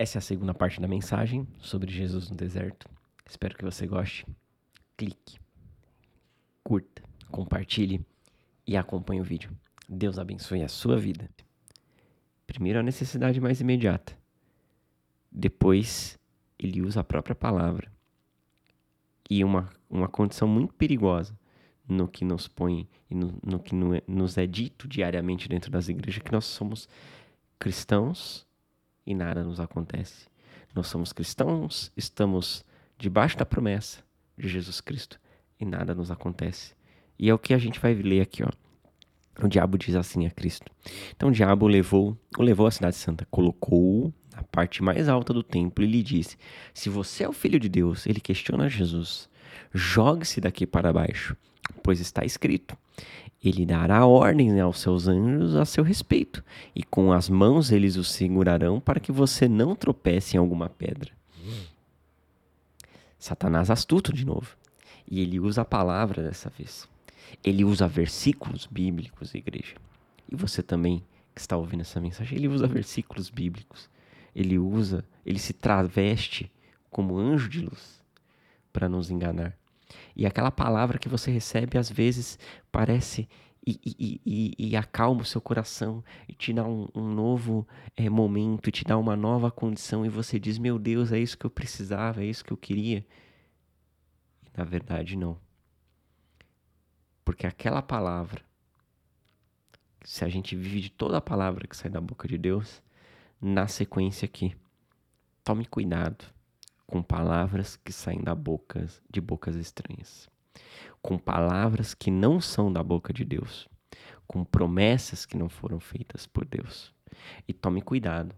Essa é a segunda parte da mensagem sobre Jesus no deserto. Espero que você goste. Clique, curta, compartilhe e acompanhe o vídeo. Deus abençoe a sua vida. Primeiro, a necessidade mais imediata. Depois, ele usa a própria palavra. E uma, uma condição muito perigosa no que nos põe e no, no que no, nos é dito diariamente dentro das igrejas, que nós somos cristãos e nada nos acontece. Nós somos cristãos, estamos debaixo da promessa de Jesus Cristo e nada nos acontece. E é o que a gente vai ler aqui, ó. O diabo diz assim a Cristo. Então o diabo levou, o levou à cidade santa, colocou-o na parte mais alta do templo e lhe disse: Se você é o filho de Deus, ele questiona Jesus. Jogue-se daqui para baixo, pois está escrito: Ele dará ordens aos seus anjos a seu respeito, e com as mãos eles o segurarão para que você não tropece em alguma pedra. Satanás astuto de novo. E ele usa a palavra dessa vez. Ele usa versículos bíblicos, igreja. E você também que está ouvindo essa mensagem, ele usa versículos bíblicos. Ele usa, ele se traveste como anjo de luz para nos enganar. E aquela palavra que você recebe às vezes parece e, e, e, e, acalma o seu coração e te dá um, um novo é, momento, te dá uma nova condição, e você diz: Meu Deus, é isso que eu precisava, é isso que eu queria. E na verdade, não. Porque aquela palavra, se a gente vive de toda a palavra que sai da boca de Deus, na sequência aqui, tome cuidado com palavras que saem da boca de bocas estranhas, com palavras que não são da boca de Deus, com promessas que não foram feitas por Deus. E tome cuidado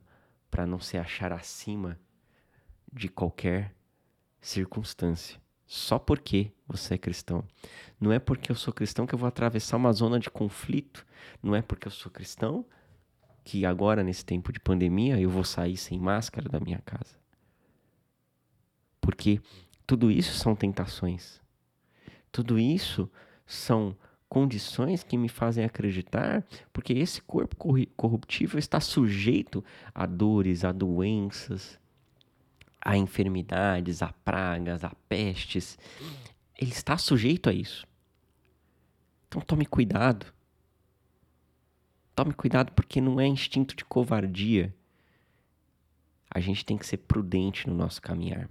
para não se achar acima de qualquer circunstância, só porque você é cristão. Não é porque eu sou cristão que eu vou atravessar uma zona de conflito, não é porque eu sou cristão que agora nesse tempo de pandemia eu vou sair sem máscara da minha casa. Porque tudo isso são tentações. Tudo isso são condições que me fazem acreditar, porque esse corpo corruptível está sujeito a dores, a doenças, a enfermidades, a pragas, a pestes. Ele está sujeito a isso. Então tome cuidado. Tome cuidado porque não é instinto de covardia. A gente tem que ser prudente no nosso caminhar.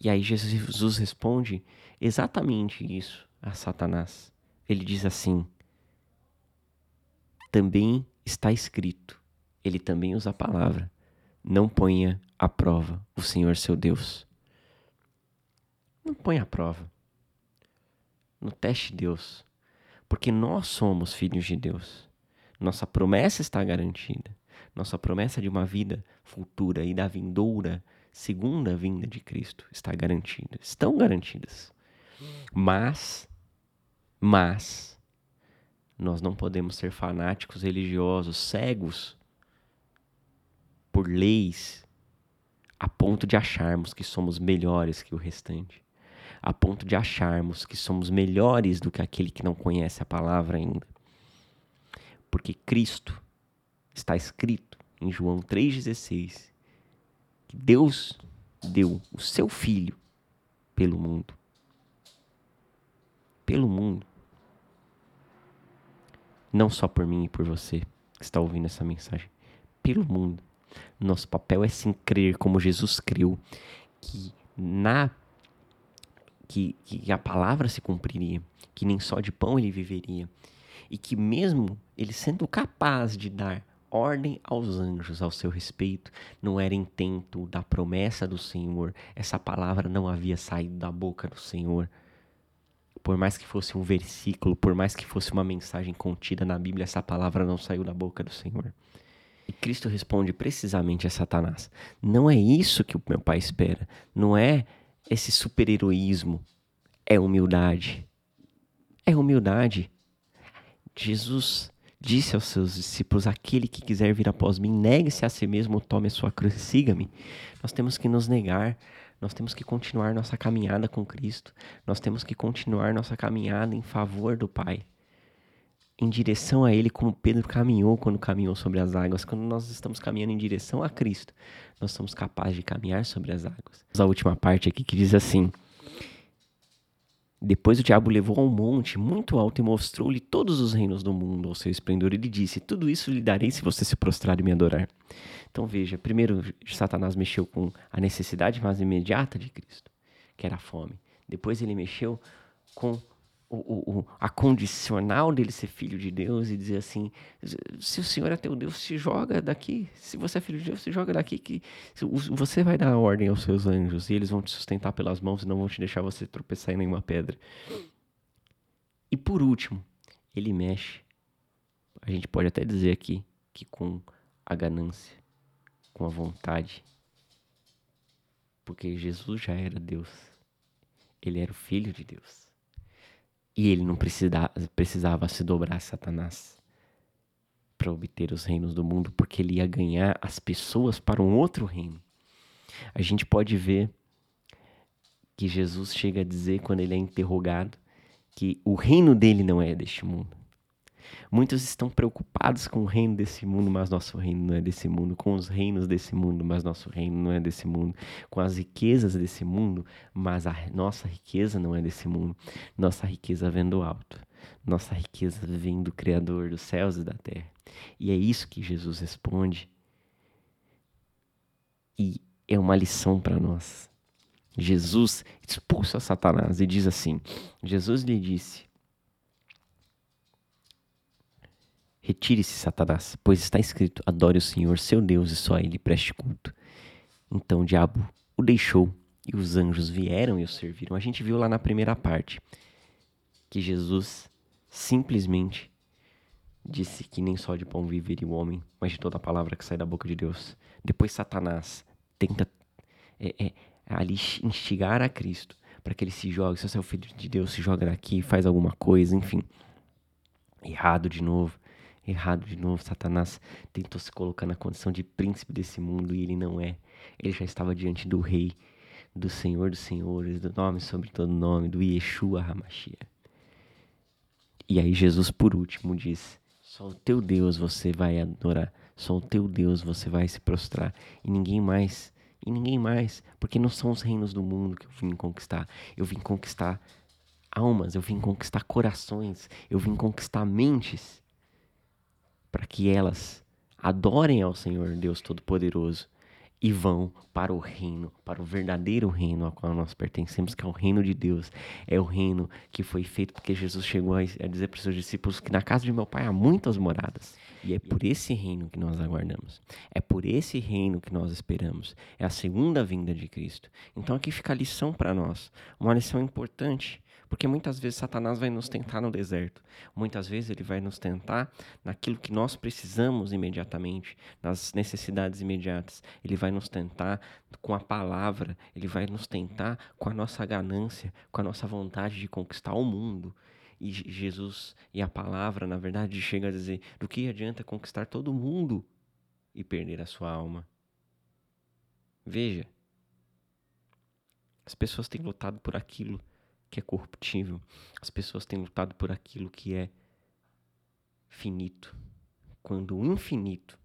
E aí Jesus responde exatamente isso a Satanás. Ele diz assim: também está escrito. Ele também usa a palavra: não ponha à prova o Senhor seu Deus. Não ponha à prova. No teste Deus. Porque nós somos filhos de Deus. Nossa promessa está garantida. Nossa promessa de uma vida futura e da vindoura segunda vinda de Cristo está garantida. Estão garantidas. Mas, mas, nós não podemos ser fanáticos religiosos, cegos por leis, a ponto de acharmos que somos melhores que o restante, a ponto de acharmos que somos melhores do que aquele que não conhece a palavra ainda. Porque Cristo está escrito em João 3,16 Deus deu o seu filho pelo mundo. Pelo mundo. Não só por mim e por você que está ouvindo essa mensagem. Pelo mundo. Nosso papel é sim crer como Jesus creu que na que, que a palavra se cumpriria, que nem só de pão ele viveria e que mesmo ele sendo capaz de dar ordem aos anjos ao seu respeito, não era intento da promessa do Senhor. Essa palavra não havia saído da boca do Senhor. Por mais que fosse um versículo, por mais que fosse uma mensagem contida na Bíblia, essa palavra não saiu da boca do Senhor. E Cristo responde precisamente a Satanás: Não é isso que o meu pai espera. Não é esse super-heroísmo. É humildade. É humildade. Jesus disse aos seus discípulos: Aquele que quiser vir após mim, negue-se a si mesmo, tome a sua cruz e siga-me. Nós temos que nos negar, nós temos que continuar nossa caminhada com Cristo, nós temos que continuar nossa caminhada em favor do Pai. em direção a Ele como Pedro caminhou quando caminhou sobre as águas. Quando nós estamos caminhando em direção a Cristo, nós somos capazes de caminhar sobre as águas. A última parte aqui que diz assim: Depois o diabo levou a um monte muito alto e mostrou-lhe todos os reinos do mundo ao seu esplendor. Ele disse: Tudo isso lhe darei se você se prostrar e me adorar. Então veja, primeiro Satanás mexeu com a necessidade mais imediata de Cristo, que era a fome. Depois ele mexeu com o, o, a condicional dele ser filho de Deus e dizer assim: se o Senhor é teu Deus, se joga daqui. Se você é filho de Deus, se joga daqui que você vai dar ordem aos seus anjos e eles vão te sustentar pelas mãos e não vão te deixar você tropeçar em nenhuma pedra. E por último, ele mexe. A gente pode até dizer aqui que com a ganância, com a vontade, porque Jesus já era Deus. Ele era o filho de Deus. E ele não precisava, precisava se dobrar a Satanás para obter os reinos do mundo, porque ele ia ganhar as pessoas para um outro reino. A gente pode ver que Jesus chega a dizer, quando ele é interrogado, que o reino dele não é deste mundo. Muitos estão preocupados com o reino desse mundo, mas nosso reino não é desse mundo. Com os reinos desse mundo, mas nosso reino não é desse mundo. Com as riquezas desse mundo, mas a nossa riqueza não é desse mundo. Nossa riqueza vem do alto. Nossa riqueza vem do Criador dos céus e da terra. E é isso que Jesus responde. E é uma lição para nós. Jesus expulsa Satanás e diz assim: Jesus lhe disse: Retire-se, Satanás, pois está escrito: adore o Senhor, seu Deus, e só a ele preste culto. Então o diabo o deixou e os anjos vieram e o serviram. A gente viu lá na primeira parte que Jesus simplesmente disse que nem só de pão viveria o homem, mas de toda a palavra que sai da boca de Deus. Depois Satanás tenta é, é, ali instigar a Cristo para que ele se jogue. Se você é o filho de Deus, se joga daqui, faz alguma coisa, enfim. Errado de novo errado de novo. Satanás tentou se colocar na condição de príncipe desse mundo e ele não é. Ele já estava diante do rei, do Senhor dos Senhores, do nome sobre todo nome, do Yeshua Hamashia. E aí Jesus por último diz: Só o teu Deus você vai adorar, só o teu Deus você vai se prostrar e ninguém mais. E ninguém mais, porque não são os reinos do mundo que eu vim conquistar. Eu vim conquistar almas, eu vim conquistar corações, eu vim conquistar mentes para que elas adorem ao Senhor Deus Todo-Poderoso e vão para o reino, para o verdadeiro reino ao qual nós pertencemos, que é o reino de Deus. É o reino que foi feito porque Jesus chegou a dizer para os seus discípulos que na casa de meu pai há muitas moradas. E é por esse reino que nós aguardamos. É por esse reino que nós esperamos. É a segunda vinda de Cristo. Então aqui fica a lição para nós, uma lição importante porque muitas vezes Satanás vai nos tentar no deserto. Muitas vezes ele vai nos tentar naquilo que nós precisamos imediatamente, nas necessidades imediatas. Ele vai nos tentar com a palavra, ele vai nos tentar com a nossa ganância, com a nossa vontade de conquistar o mundo. E Jesus e a palavra, na verdade, chega a dizer: do que adianta conquistar todo mundo e perder a sua alma? Veja, as pessoas têm lutado por aquilo que é corruptível. As pessoas têm lutado por aquilo que é finito. Quando o infinito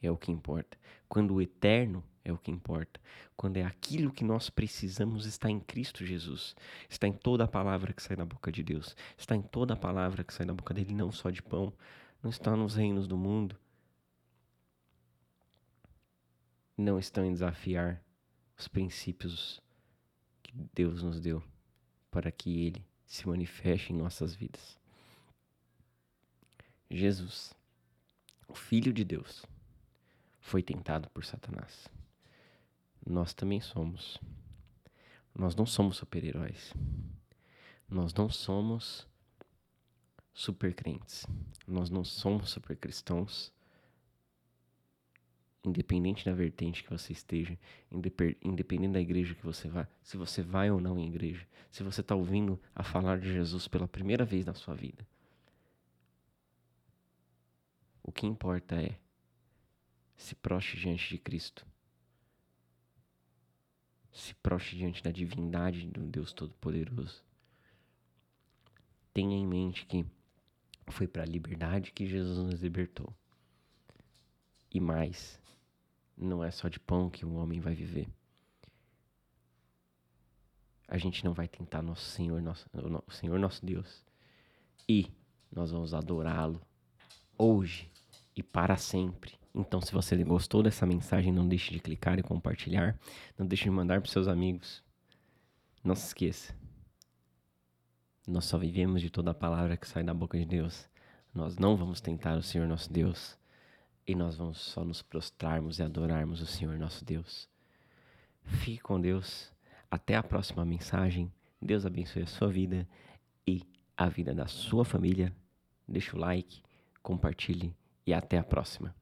é o que importa. Quando o eterno é o que importa. Quando é aquilo que nós precisamos está em Cristo Jesus. Está em toda a palavra que sai da boca de Deus. Está em toda a palavra que sai da boca dele, não só de pão. Não está nos reinos do mundo. Não estão em desafiar os princípios que Deus nos deu para que ele se manifeste em nossas vidas. Jesus, o Filho de Deus, foi tentado por Satanás. Nós também somos. Nós não somos super-heróis. Nós não somos super crentes. Nós não somos super cristãos independente da vertente que você esteja, independente da igreja que você vá, se você vai ou não em igreja, se você está ouvindo a falar de Jesus pela primeira vez na sua vida. O que importa é se proste diante de Cristo. Se proste diante da divindade do Deus Todo-Poderoso. Tenha em mente que Foi para a liberdade que Jesus nos libertou. E mais, não é só de pão que um homem vai viver. A gente não vai tentar nosso Senhor, nosso, o Senhor nosso Deus. E nós vamos adorá-lo hoje e para sempre. Então, se você gostou dessa mensagem, não deixe de clicar e compartilhar. Não deixe de mandar para seus amigos. Não se esqueça. Nós só vivemos de toda a palavra que sai da boca de Deus. Nós não vamos tentar o Senhor nosso Deus. E nós vamos só nos prostrarmos e adorarmos o Senhor nosso Deus. Fique com Deus. Até a próxima mensagem. Deus abençoe a sua vida e a vida da sua família. Deixe o like, compartilhe e até a próxima.